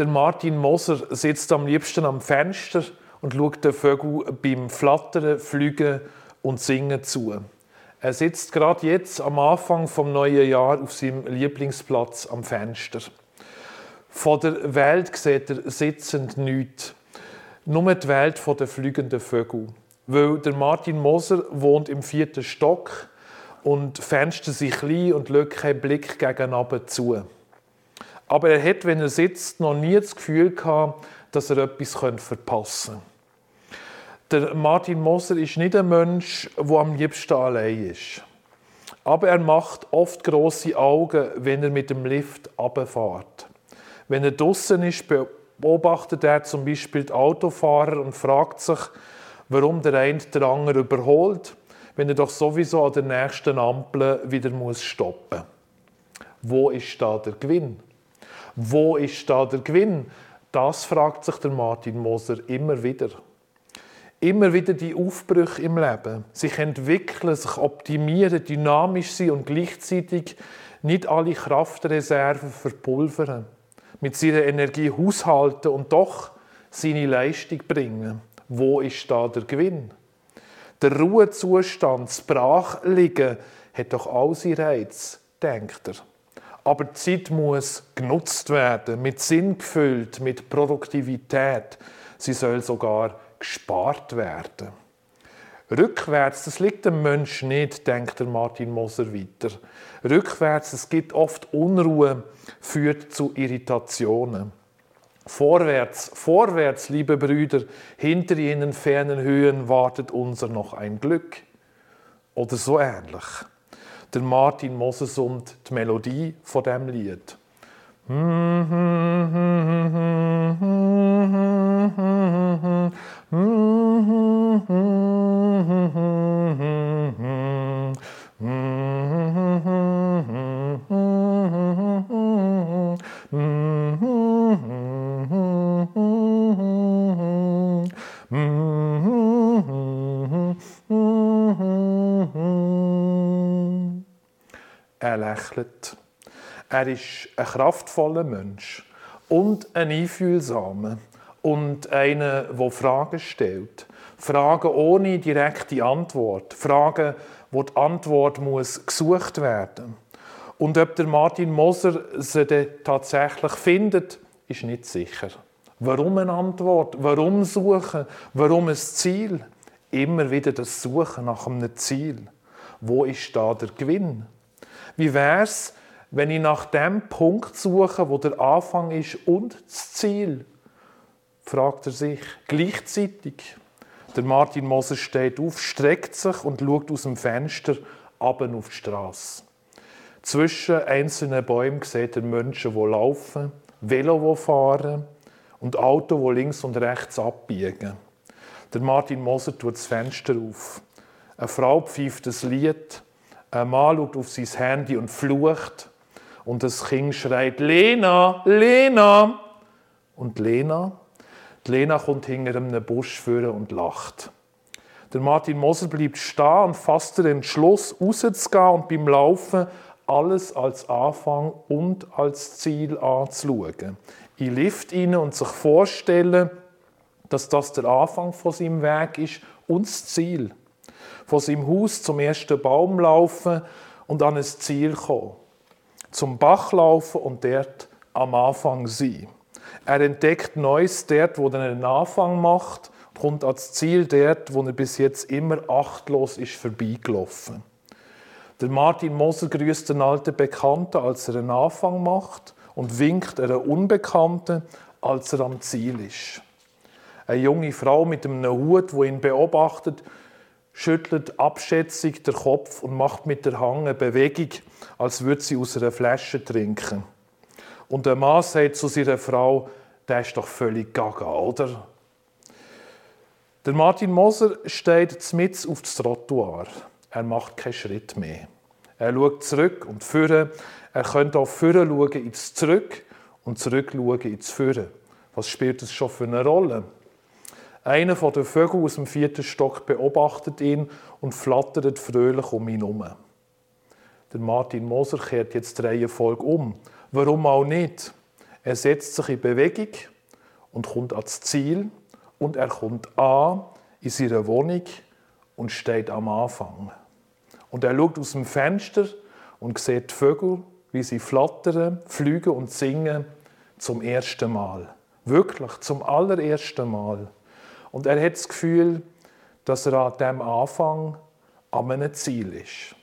Der Martin Moser sitzt am liebsten am Fenster und schaut den Vögeln beim Flattern, Fliegen und Singen zu. Er sitzt gerade jetzt am Anfang vom neuen Jahr auf seinem Lieblingsplatz am Fenster. Von der Welt sieht er sitzend nichts. Nur die Welt der fliegenden Vögel. Weil der Martin Moser wohnt im vierten Stock und Fenster sind klein und lässt keinen Blick gegen zu. Aber er hat, wenn er sitzt, noch nie das Gefühl gehabt, dass er etwas verpassen könnte. Der Martin Moser ist nicht ein Mensch, der am liebsten allein ist. Aber er macht oft große Augen, wenn er mit dem Lift abfährt. Wenn er draußen ist, beobachtet er zum Beispiel die Autofahrer und fragt sich, warum der eine den anderen überholt, wenn er doch sowieso an der nächsten Ampel wieder stoppen muss. Wo ist da der Gewinn? Wo ist da der Gewinn? Das fragt sich der Martin Moser immer wieder. Immer wieder die Aufbrüche im Leben, sich entwickeln, sich optimieren, dynamisch sein und gleichzeitig nicht alle Kraftreserven verpulvern, mit seiner Energie haushalten und doch seine Leistung bringen. Wo ist da der Gewinn? Der Ruhezustand, das Brachliegen, hat doch all seinen Reiz, denkt er. Aber die Zeit muss genutzt werden, mit Sinn gefüllt, mit Produktivität. Sie soll sogar gespart werden. Rückwärts, das liegt dem Menschen nicht, denkt der Martin Moser weiter. Rückwärts, es gibt oft Unruhe, führt zu Irritationen. Vorwärts, vorwärts, liebe Brüder, hinter jenen fernen Höhen wartet unser noch ein Glück. Oder so ähnlich der Martin Moser summt die Melodie von dem Lied. Er lächelt. Er ist ein kraftvoller Mensch und ein einfühlsamer und einer, der Fragen stellt. Fragen ohne direkte Antwort. Fragen, wo die Antwort muss gesucht werden Und ob der Martin Moser sie tatsächlich findet, ist nicht sicher. Warum eine Antwort? Warum suchen? Warum ein Ziel? Immer wieder das Suchen nach einem Ziel. Wo ist da der Gewinn? Wie wäre es, wenn ich nach dem Punkt suche, wo der Anfang ist und das Ziel? fragt er sich gleichzeitig. Der Martin Moser steht auf, streckt sich und schaut aus dem Fenster ab auf die Straße. Zwischen einzelnen Bäumen sieht er Menschen, die laufen, Velo, die fahren und Auto, die links und rechts abbiegen. Der Martin Moser tut das Fenster auf. Eine Frau pfeift ein Lied. Ein Mann schaut auf sein Handy und flucht. Und das Kind schreit, Lena, Lena. Und Lena? Die Lena kommt hinter einem Busch führen und lacht. Der Martin Moser bleibt stehen und fasst den Entschluss, rauszugehen und beim Laufen alles als Anfang und als Ziel anzuschauen. In Lift rein und sich vorstellen, dass das der Anfang von seinem Weg ist und das Ziel von seinem Haus zum ersten Baum laufen und an ein Ziel kommen. Zum Bach laufen und dort am Anfang sein. Er entdeckt Neues dort, wo er einen Anfang macht, und kommt ans Ziel dort, wo er bis jetzt immer achtlos ist vorbeigelaufen. Der Martin Moser grüßt den alten Bekannten, als er einen Anfang macht, und winkt einer Unbekannten, als er am Ziel ist. Eine junge Frau mit einem Hut, wo ihn beobachtet, schüttelt abschätzig den Kopf und macht mit der Hand eine Bewegung, als würde sie aus einer Flasche trinken. Und der Mann sagt zu seiner Frau, der ist doch völlig gaga, oder? Der Martin Moser steht mit auf das Trottoir. Er macht keinen Schritt mehr. Er schaut zurück und führen. Er könnte auch führen schauen ins Zurück und zurück schauen ins Führen. Was spielt das schon für eine Rolle? Einer von den Vögeln aus dem vierten Stock beobachtet ihn und flattert fröhlich um ihn herum. Der Martin Moser kehrt jetzt die Reihenfolge um. Warum auch nicht? Er setzt sich in Bewegung und kommt ans Ziel und er kommt an in seiner Wohnung und steht am Anfang. Und er schaut aus dem Fenster und sieht die Vögel, wie sie flattern, fliegen und singen zum ersten Mal. Wirklich, zum allerersten Mal. Und er hat das Gefühl, dass er an dem Anfang an einem Ziel ist.